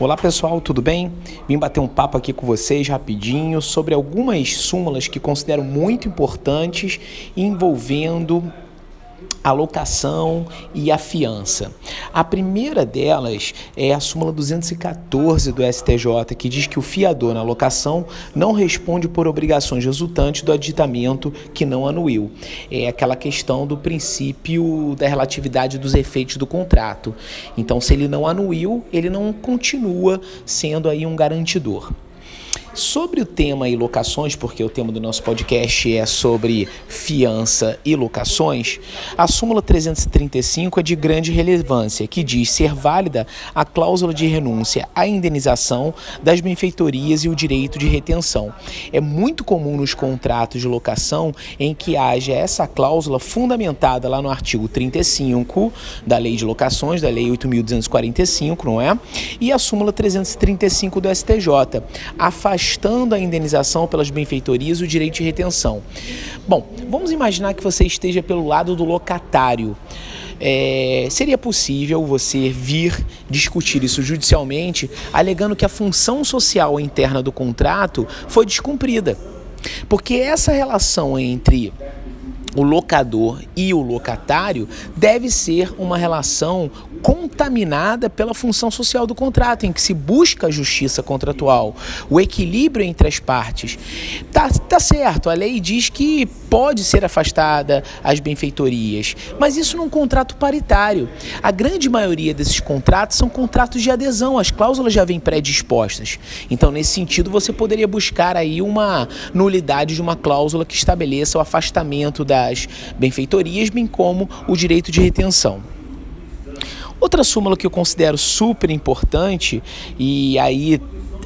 Olá pessoal, tudo bem? Vim bater um papo aqui com vocês rapidinho sobre algumas súmulas que considero muito importantes envolvendo a locação e a fiança. A primeira delas é a súmula 214 do STJ, que diz que o fiador na locação não responde por obrigações resultantes do aditamento que não anuiu. É aquela questão do princípio da relatividade dos efeitos do contrato. Então, se ele não anuiu, ele não continua sendo aí um garantidor. Sobre o tema e locações, porque o tema do nosso podcast é sobre fiança e locações, a súmula 335 é de grande relevância, que diz ser válida a cláusula de renúncia à indenização das benfeitorias e o direito de retenção. É muito comum nos contratos de locação em que haja essa cláusula fundamentada lá no artigo 35 da Lei de Locações, da Lei 8.245, não é? E a súmula 335 do STJ, afastando a indenização pelas benfeitorias e o direito de retenção. Bom, vamos imaginar que você esteja pelo lado do locatário. É, seria possível você vir discutir isso judicialmente, alegando que a função social interna do contrato foi descumprida. Porque essa relação entre o locador e o locatário deve ser uma relação contaminada pela função social do contrato, em que se busca a justiça contratual, o equilíbrio entre as partes. Tá, tá certo, a lei diz que pode ser afastada as benfeitorias, mas isso num contrato paritário. A grande maioria desses contratos são contratos de adesão, as cláusulas já vêm predispostas. Então, nesse sentido, você poderia buscar aí uma nulidade de uma cláusula que estabeleça o afastamento da das benfeitorias, bem como o direito de retenção. Outra súmula que eu considero super importante, e aí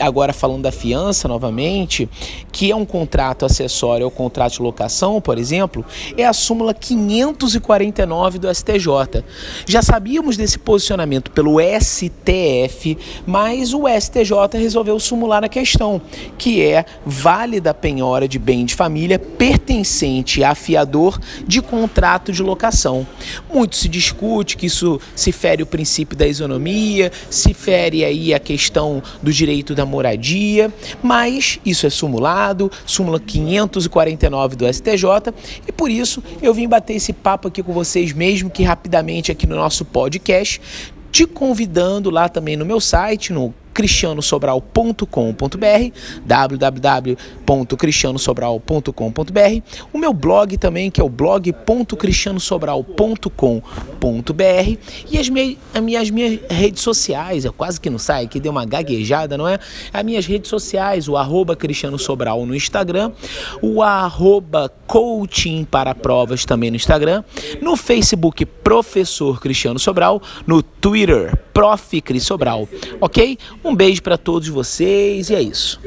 agora falando da fiança novamente, que é um contrato acessório ao contrato de locação, por exemplo, é a súmula 549 do STJ. Já sabíamos desse posicionamento pelo STF, mas o STJ resolveu sumular a questão, que é válida penhora de bem de família pertencente a fiador de contrato de locação. Muito se discute que isso se fere o princípio da isonomia, se fere aí a questão do direito da moradia, mas isso é sumulado, súmula 549 do STJ, e por isso eu vim bater esse papo aqui com vocês mesmo que rapidamente aqui no nosso podcast, te convidando lá também no meu site, no cristianosobral.com.br, www.cristianosobral.com.br, o meu blog também, que é o blog.cristianosobral.com.br e as, me, as, minhas, minhas redes sociais, eu quase que não sai, que deu uma gaguejada, não é? As minhas redes sociais, o arroba Cristiano Sobral no Instagram, o arroba coaching para provas também no Instagram, no Facebook Professor Cristiano Sobral, no Twitter Prof. Cris Sobral, ok? Um beijo para todos vocês e é isso.